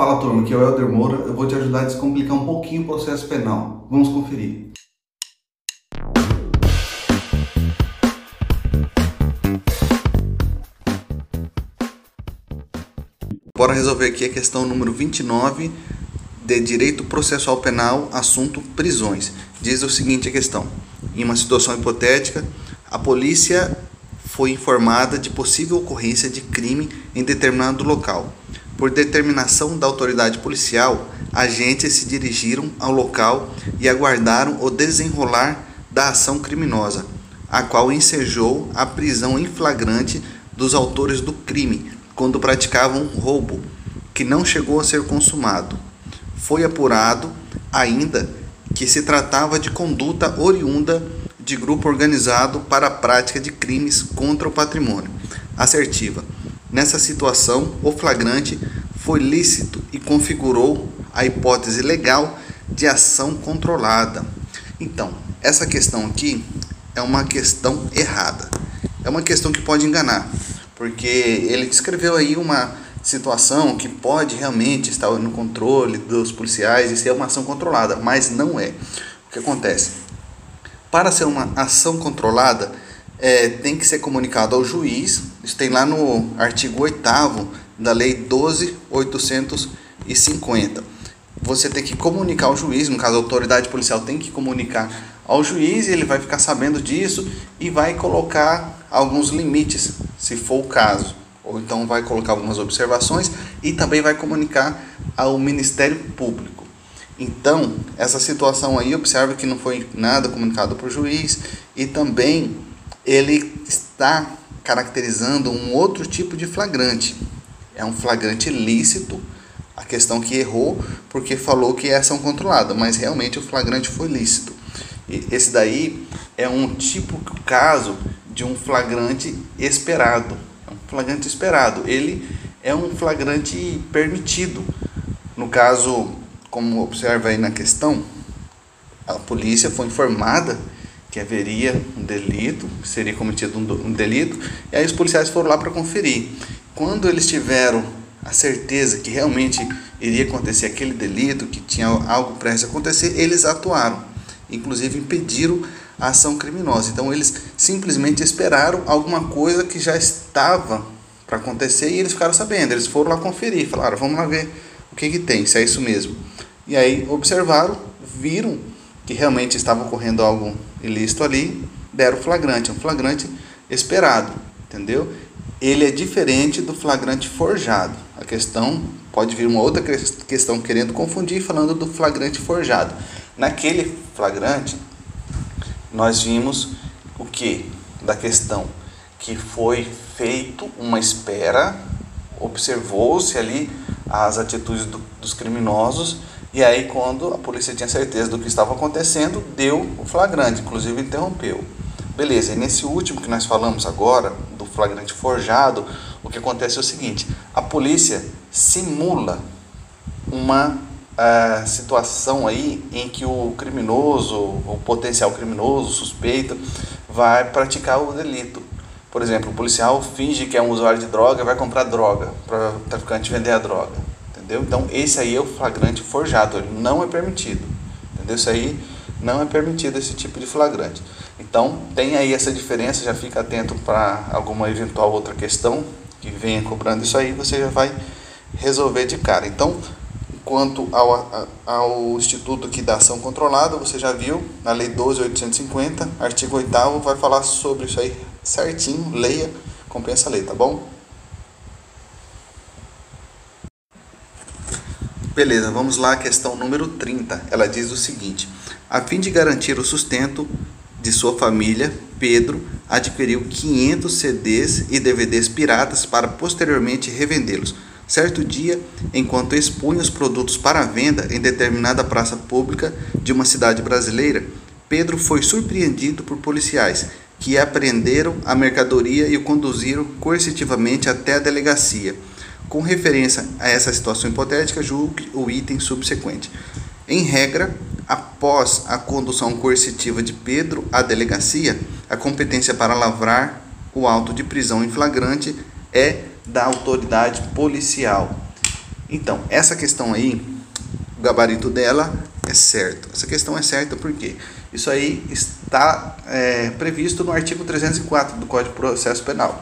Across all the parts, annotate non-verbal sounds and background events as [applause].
Fala turma, aqui é o Helder Moura. Eu vou te ajudar a descomplicar um pouquinho o processo penal. Vamos conferir. Bora resolver aqui a questão número 29 de Direito Processual Penal, assunto prisões. Diz o seguinte a questão: em uma situação hipotética, a polícia foi informada de possível ocorrência de crime em determinado local. Por determinação da autoridade policial, agentes se dirigiram ao local e aguardaram o desenrolar da ação criminosa, a qual ensejou a prisão em flagrante dos autores do crime quando praticavam roubo, que não chegou a ser consumado. Foi apurado ainda que se tratava de conduta oriunda de grupo organizado para a prática de crimes contra o patrimônio. Assertiva. Nessa situação, o flagrante foi lícito e configurou a hipótese legal de ação controlada. Então, essa questão aqui é uma questão errada. É uma questão que pode enganar, porque ele descreveu aí uma situação que pode realmente estar no controle dos policiais e ser uma ação controlada, mas não é. O que acontece? Para ser uma ação controlada, é, tem que ser comunicado ao juiz, isso tem lá no artigo 8 da Lei 12.850. Você tem que comunicar ao juiz, no caso a autoridade policial tem que comunicar ao juiz e ele vai ficar sabendo disso e vai colocar alguns limites, se for o caso. Ou então vai colocar algumas observações e também vai comunicar ao Ministério Público. Então, essa situação aí, observe que não foi nada comunicado para o juiz e também ele está caracterizando um outro tipo de flagrante é um flagrante lícito. A questão que errou porque falou que é ação controlada, mas realmente o flagrante foi lícito. E esse daí é um tipo caso de um flagrante esperado. É um flagrante esperado. Ele é um flagrante permitido. No caso, como observa aí na questão, a polícia foi informada que haveria um delito, seria cometido um, delito, e aí os policiais foram lá para conferir. Quando eles tiveram a certeza que realmente iria acontecer aquele delito, que tinha algo prestes a acontecer, eles atuaram, inclusive impediram a ação criminosa. Então eles simplesmente esperaram alguma coisa que já estava para acontecer e eles ficaram sabendo. Eles foram lá conferir, falaram: vamos lá ver o que, que tem, se é isso mesmo. E aí observaram, viram que realmente estava ocorrendo algo ilícito ali, deram flagrante, um flagrante esperado, entendeu? Ele é diferente do flagrante forjado. A questão pode vir uma outra questão querendo confundir falando do flagrante forjado. Naquele flagrante nós vimos o que da questão que foi feito uma espera, observou-se ali as atitudes do, dos criminosos e aí, quando a polícia tinha certeza do que estava acontecendo, deu o flagrante, inclusive interrompeu. Beleza, e nesse último que nós falamos agora, do flagrante forjado, o que acontece é o seguinte: a polícia simula uma uh, situação aí em que o criminoso, o potencial criminoso, suspeito, vai praticar o delito. Por exemplo, o policial finge que é um usuário de droga vai comprar droga para o traficante vender a droga entendeu? Então esse aí é o flagrante forjado, ele não é permitido, entendeu? Isso aí não é permitido esse tipo de flagrante. Então tem aí essa diferença, já fica atento para alguma eventual outra questão que venha cobrando isso aí, você já vai resolver de cara. Então, quanto ao, ao Instituto aqui da Ação Controlada, você já viu, na Lei 12.850, artigo 8 vai falar sobre isso aí certinho, leia, compensa a lei, tá bom? Beleza, vamos lá, questão número 30. Ela diz o seguinte: a fim de garantir o sustento de sua família, Pedro adquiriu 500 CDs e DVDs piratas para posteriormente revendê-los. Certo dia, enquanto expunha os produtos para venda em determinada praça pública de uma cidade brasileira, Pedro foi surpreendido por policiais que apreenderam a mercadoria e o conduziram coercitivamente até a delegacia. Com referência a essa situação hipotética, julgue o item subsequente. Em regra, após a condução coercitiva de Pedro à delegacia, a competência para lavrar o auto de prisão em flagrante é da autoridade policial. Então, essa questão aí, o gabarito dela é certo. Essa questão é certa porque isso aí está é, previsto no artigo 304 do Código de Processo Penal,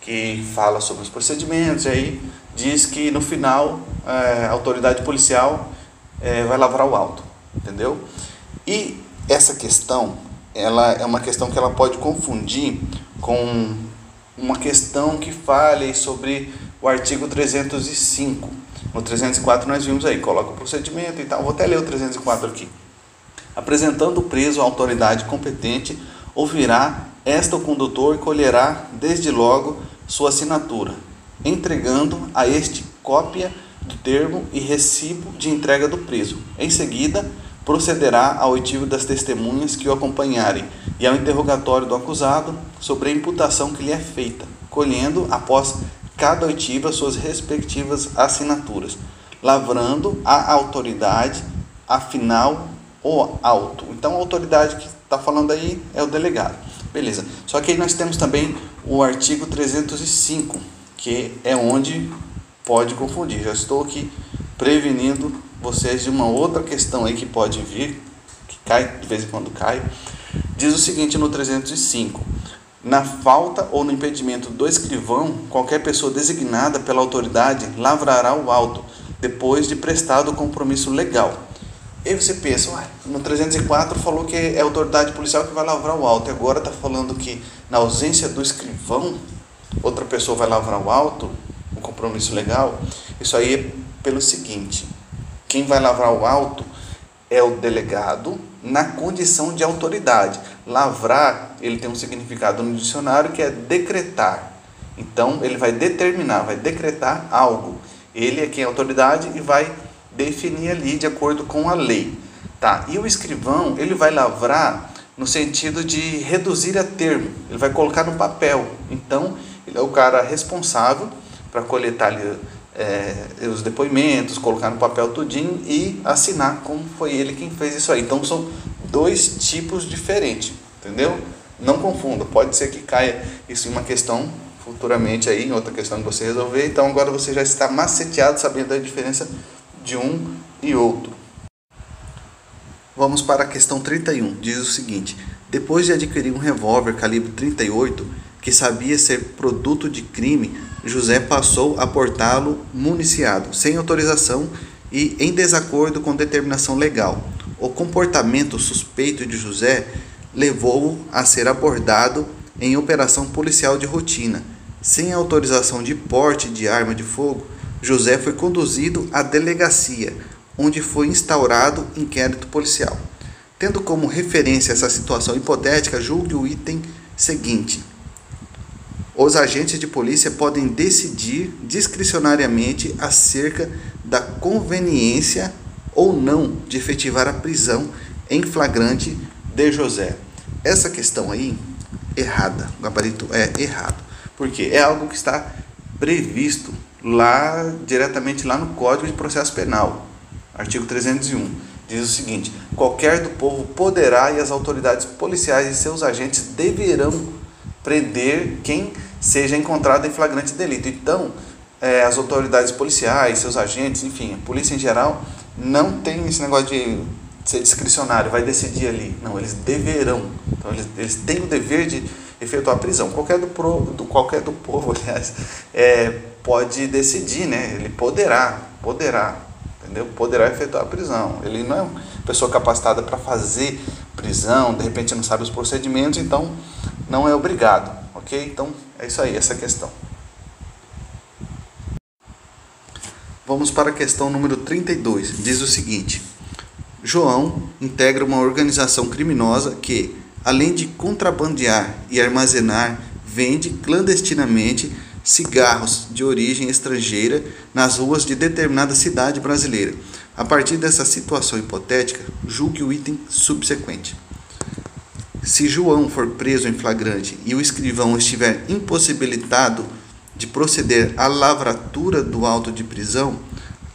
que fala sobre os procedimentos, e aí diz que no final é, a autoridade policial é, vai lavrar o auto, entendeu? E essa questão, ela é uma questão que ela pode confundir com uma questão que fale sobre o artigo 305. No 304 nós vimos aí, coloca o procedimento e tal. Vou até ler o 304 aqui. Apresentando o preso à autoridade competente, ouvirá esta o condutor e colherá desde logo sua assinatura, entregando a este cópia do termo e recibo de entrega do preso. Em seguida, procederá ao oitivo das testemunhas que o acompanharem e ao interrogatório do acusado sobre a imputação que lhe é feita, colhendo, após cada oitiva, suas respectivas assinaturas, lavrando a autoridade, afinal, o auto. Então, a autoridade que está falando aí é o delegado. Beleza. Só que aí nós temos também o artigo 305, que é onde pode confundir. Já estou aqui prevenindo vocês de uma outra questão aí que pode vir, que cai, de vez em quando cai. Diz o seguinte no 305: Na falta ou no impedimento do escrivão, qualquer pessoa designada pela autoridade lavrará o auto, depois de prestado o compromisso legal. E você pensa, ué, no 304 falou que é a autoridade policial que vai lavrar o auto, e agora está falando que na ausência do escrivão, outra pessoa vai lavrar o auto, o compromisso legal. Isso aí é pelo seguinte: quem vai lavrar o auto é o delegado na condição de autoridade. Lavrar, ele tem um significado no dicionário que é decretar. Então, ele vai determinar, vai decretar algo. Ele é quem é autoridade e vai definir ali de acordo com a lei. Tá? E o escrivão, ele vai lavrar no sentido de reduzir a termo. Ele vai colocar no papel. Então, ele é o cara responsável para coletar ali é, os depoimentos, colocar no papel tudinho e assinar como foi ele quem fez isso aí. Então são dois tipos diferentes, entendeu? Não confunda, pode ser que caia isso em uma questão futuramente aí, em outra questão que você resolver. Então agora você já está maceteado sabendo da diferença de um e outro. Vamos para a questão 31. Diz o seguinte: Depois de adquirir um revólver calibre 38, que sabia ser produto de crime, José passou a portá-lo municiado, sem autorização e em desacordo com determinação legal. O comportamento suspeito de José levou-o a ser abordado em operação policial de rotina. Sem autorização de porte de arma de fogo, José foi conduzido à delegacia, onde foi instaurado inquérito policial. Tendo como referência essa situação hipotética, julgue o item seguinte: os agentes de polícia podem decidir discricionariamente acerca da conveniência ou não de efetivar a prisão em flagrante de José. Essa questão aí, errada, o gabarito é errado, porque é algo que está previsto lá, diretamente lá no Código de Processo Penal, artigo 301. Diz o seguinte: qualquer do povo poderá e as autoridades policiais e seus agentes deverão prender quem seja encontrado em flagrante delito. Então, é, as autoridades policiais, seus agentes, enfim, a polícia em geral, não tem esse negócio de ser discricionário, vai decidir ali. Não, eles deverão. Então, eles, eles têm o dever de efetuar prisão. Qualquer do, pro, do, qualquer do povo, [laughs] aliás, é, pode decidir, né? Ele poderá, poderá, entendeu? Poderá efetuar a prisão. Ele não é uma pessoa capacitada para fazer prisão, de repente não sabe os procedimentos, então não é obrigado, ok? Então é isso aí, essa questão. Vamos para a questão número 32. Diz o seguinte: João integra uma organização criminosa que, além de contrabandear e armazenar, vende clandestinamente cigarros de origem estrangeira nas ruas de determinada cidade brasileira. A partir dessa situação hipotética, julgue o item subsequente. Se João for preso em flagrante e o escrivão estiver impossibilitado de proceder à lavratura do auto de prisão,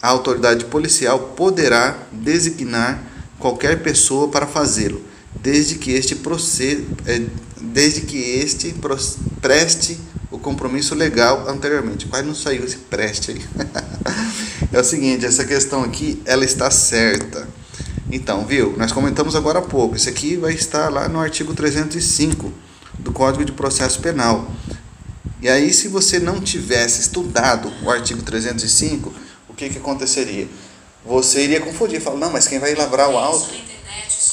a autoridade policial poderá designar qualquer pessoa para fazê-lo, desde que este proceda, é, desde que este preste o compromisso legal anteriormente. Quase não saiu esse preste aí. [laughs] É o seguinte, essa questão aqui, ela está certa. Então, viu? Nós comentamos agora há pouco. Isso aqui vai estar lá no artigo 305 do Código de Processo Penal. E aí, se você não tivesse estudado o artigo 305, o que, que aconteceria? Você iria confundir, falar, não, mas quem vai lavrar o auto.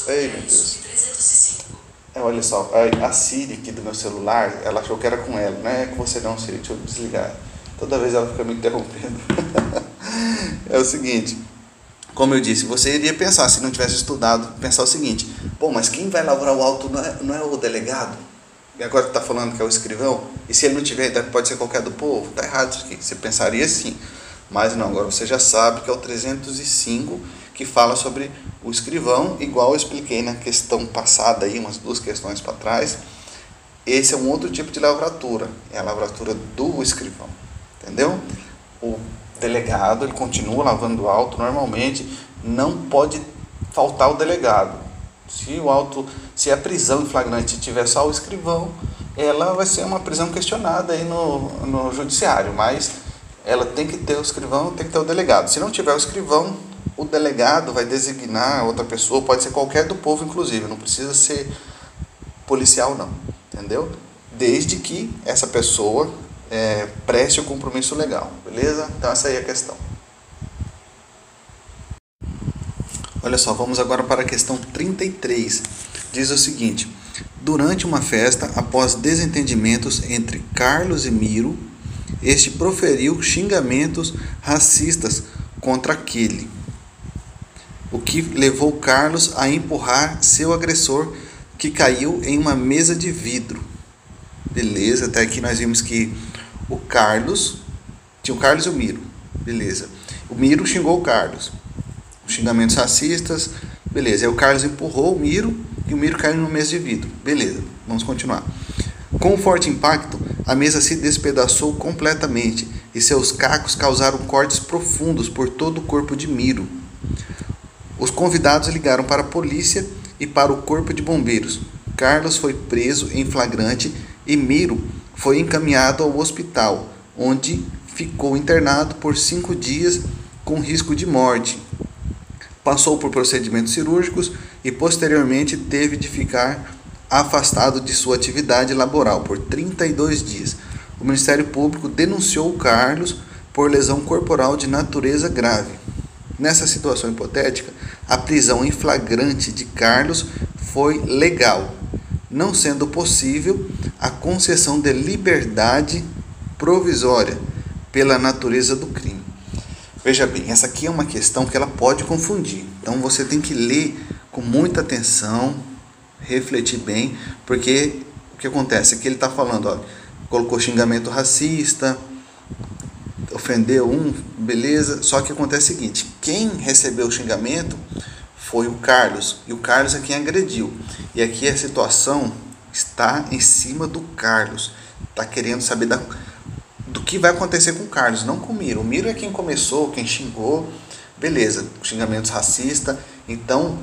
Ei, meu Deus. Olha só, a Siri aqui do meu celular, ela achou que era com ela. Não é com você não, Siri, deixa eu desligar. Toda vez ela fica me interrompendo. [laughs] é o seguinte, como eu disse, você iria pensar, se não tivesse estudado, pensar o seguinte, pô, mas quem vai lavrar o auto não é, não é o delegado? E agora está falando que é o escrivão? E se ele não tiver, pode ser qualquer do povo? Está errado isso aqui. Você pensaria assim. Mas não, agora você já sabe que é o 305 que fala sobre o escrivão, igual eu expliquei na questão passada aí, umas duas questões para trás. Esse é um outro tipo de lavratura, é a lavratura do escrivão, entendeu? O delegado, ele continua lavando o auto normalmente, não pode faltar o delegado. Se o auto, se a prisão em flagrante tiver só o escrivão, ela vai ser uma prisão questionada aí no, no judiciário, mas ela tem que ter o escrivão, tem que ter o delegado. Se não tiver o escrivão, o delegado vai designar outra pessoa, pode ser qualquer do povo, inclusive, não precisa ser policial, não, entendeu? Desde que essa pessoa é, preste o compromisso legal, beleza? Então, essa aí é a questão. Olha só, vamos agora para a questão 33. Diz o seguinte: Durante uma festa, após desentendimentos entre Carlos e Miro, este proferiu xingamentos racistas contra aquele, o que levou Carlos a empurrar seu agressor, que caiu em uma mesa de vidro. Beleza, até aqui nós vimos que o Carlos, tinha o Carlos e o Miro, beleza. O Miro xingou o Carlos, xingamentos racistas, beleza. Aí o Carlos empurrou o Miro e o Miro caiu numa mesa de vidro, beleza. Vamos continuar. Com um forte impacto, a mesa se despedaçou completamente e seus cacos causaram cortes profundos por todo o corpo de Miro. Os convidados ligaram para a polícia e para o corpo de bombeiros. Carlos foi preso em flagrante e Miro foi encaminhado ao hospital, onde ficou internado por cinco dias com risco de morte. Passou por procedimentos cirúrgicos e posteriormente teve de ficar afastado de sua atividade laboral por 32 dias. O Ministério Público denunciou Carlos por lesão corporal de natureza grave. Nessa situação hipotética, a prisão em flagrante de Carlos foi legal, não sendo possível a concessão de liberdade provisória pela natureza do crime. Veja bem, essa aqui é uma questão que ela pode confundir. Então você tem que ler com muita atenção, refletir bem, porque o que acontece? Aqui ele está falando, ó, colocou xingamento racista, ofendeu um, beleza, só que acontece o seguinte, quem recebeu o xingamento foi o Carlos, e o Carlos é quem agrediu. E aqui a situação está em cima do Carlos, está querendo saber da, do que vai acontecer com o Carlos, não com o Miro. O Miro é quem começou, quem xingou, beleza, xingamentos racistas, então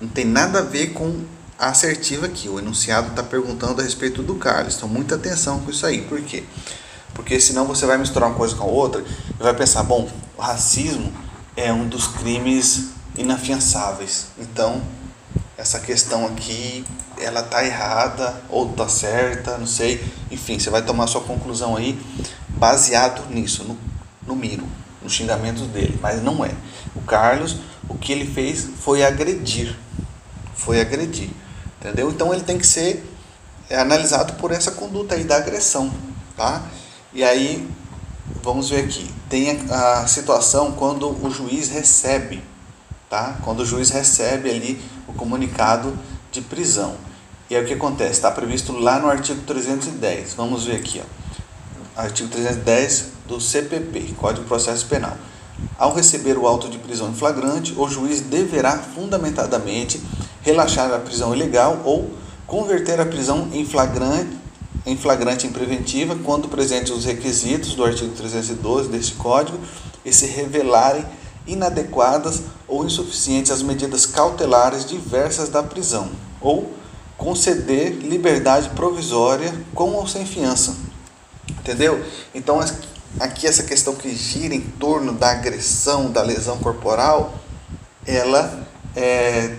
não tem nada a ver com assertiva aqui. O enunciado está perguntando a respeito do Carlos. Então, muita atenção com isso aí. Por quê? Porque senão você vai misturar uma coisa com a outra e vai pensar, bom, o racismo é um dos crimes inafiançáveis. Então, essa questão aqui, ela tá errada ou tá certa, não sei. Enfim, você vai tomar sua conclusão aí baseado nisso, no, no Miro, nos xingamentos dele. Mas não é. O Carlos, o que ele fez foi agredir. Foi agredir. Entendeu? Então ele tem que ser é, analisado por essa conduta aí da agressão, tá? E aí, vamos ver aqui. Tem a, a situação quando o juiz recebe, tá? Quando o juiz recebe ali o comunicado de prisão. E aí o que acontece? Está previsto lá no artigo 310. Vamos ver aqui, ó. Artigo 310 do CPP, Código de Processo Penal. Ao receber o auto de prisão em flagrante, o juiz deverá fundamentadamente relaxar a prisão ilegal ou converter a prisão em flagrante, em flagrante em preventiva quando presentes os requisitos do artigo 312 deste Código e se revelarem inadequadas ou insuficientes as medidas cautelares diversas da prisão, ou conceder liberdade provisória com ou sem fiança. Entendeu? Então aqui essa questão que gira em torno da agressão, da lesão corporal, ela é,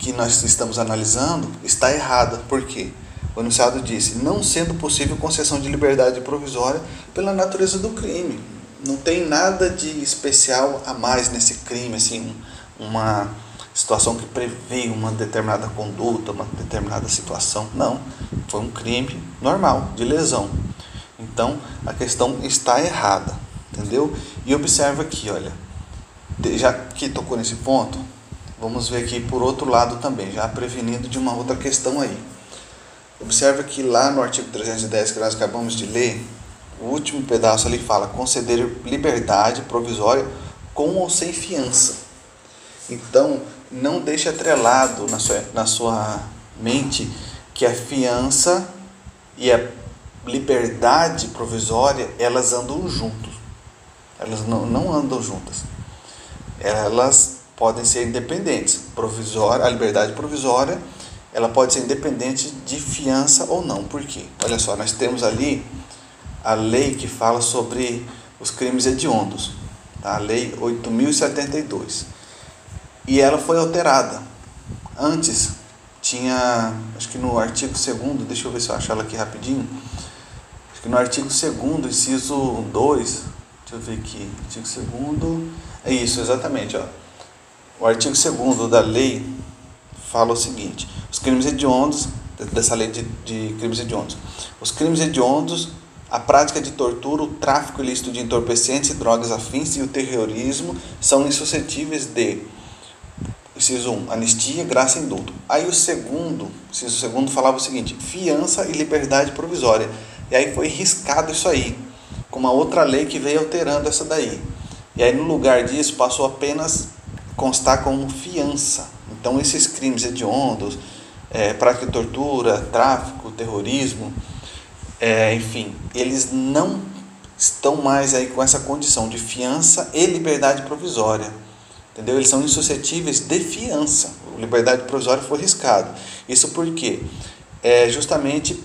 que nós estamos analisando está errada. Por quê? O enunciado disse: não sendo possível concessão de liberdade provisória pela natureza do crime. Não tem nada de especial a mais nesse crime, assim, uma situação que prevê uma determinada conduta, uma determinada situação. Não, foi um crime normal, de lesão. Então, a questão está errada, entendeu? E observa aqui, olha, já que tocou nesse ponto, vamos ver aqui por outro lado também, já prevenindo de uma outra questão aí. Observa que lá no artigo 310 que nós acabamos de ler, o último pedaço ali fala conceder liberdade provisória com ou sem fiança. Então, não deixe atrelado na sua, na sua mente que a fiança e a liberdade provisória elas andam juntos. Elas não, não andam juntas. Elas podem ser independentes. Provisória, a liberdade provisória ela pode ser independente de fiança ou não. Por quê? Olha só, nós temos ali a lei que fala sobre os crimes hediondos, tá? a lei 8072 e ela foi alterada. Antes tinha, acho que no artigo 2 deixa eu ver se eu acho ela aqui rapidinho. Acho que no artigo 2 inciso 2, deixa eu ver aqui, artigo 2 é isso, exatamente, ó. O artigo 2 da lei fala o seguinte: os crimes hediondos, dessa lei de, de crimes hediondos, os crimes hediondos a prática de tortura, o tráfico ilícito de entorpecentes e drogas afins e o terrorismo são insuscetíveis de Inciso 1, anistia, graça e indulto. Aí o segundo, inciso segundo falava o seguinte, fiança e liberdade provisória. E aí foi riscado isso aí, com uma outra lei que veio alterando essa daí. E aí no lugar disso passou apenas constar como fiança. Então esses crimes hediondos, é, prática de tortura, tráfico, terrorismo, é, enfim, eles não estão mais aí com essa condição de fiança e liberdade provisória. Entendeu? Eles são insuscetíveis de fiança. A liberdade provisória foi riscado. Isso porque é justamente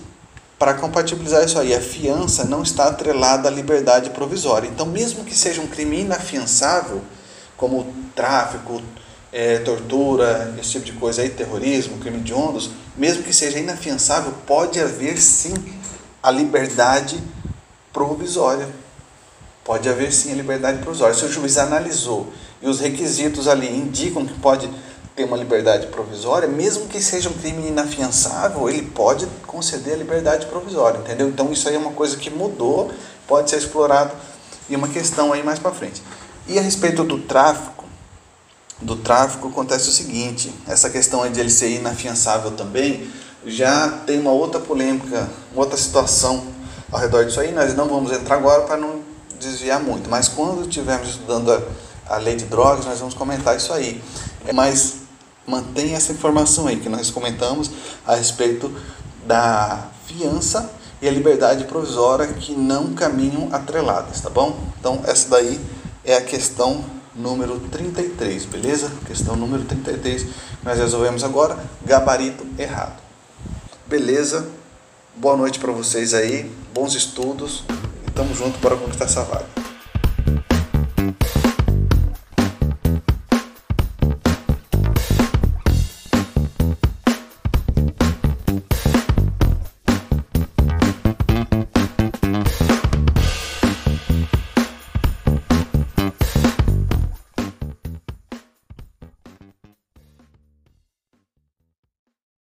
para compatibilizar isso aí, a fiança não está atrelada à liberdade provisória. Então, mesmo que seja um crime inafiançável, como tráfico, é, tortura, esse tipo de coisa aí, terrorismo, crime de ondas, mesmo que seja inafiançável, pode haver sim a liberdade provisória. Pode haver sim a liberdade provisória. Se o juiz analisou e os requisitos ali indicam que pode ter uma liberdade provisória, mesmo que seja um crime inafiançável, ele pode conceder a liberdade provisória, entendeu? Então isso aí é uma coisa que mudou, pode ser explorado e uma questão aí mais para frente. E a respeito do tráfico, do tráfico acontece o seguinte, essa questão de ele ser inafiançável também, já tem uma outra polêmica, outra situação ao redor disso aí, nós não vamos entrar agora para não desviar muito, mas quando estivermos estudando a, a lei de drogas, nós vamos comentar isso aí. Mas mantenha essa informação aí que nós comentamos a respeito da fiança e a liberdade provisória que não caminham atreladas, tá bom? Então, essa daí é a questão número 33, beleza? Questão número 33, nós resolvemos agora, gabarito errado. Beleza? Boa noite para vocês aí, bons estudos. Tamo junto para conquistar essa vaga.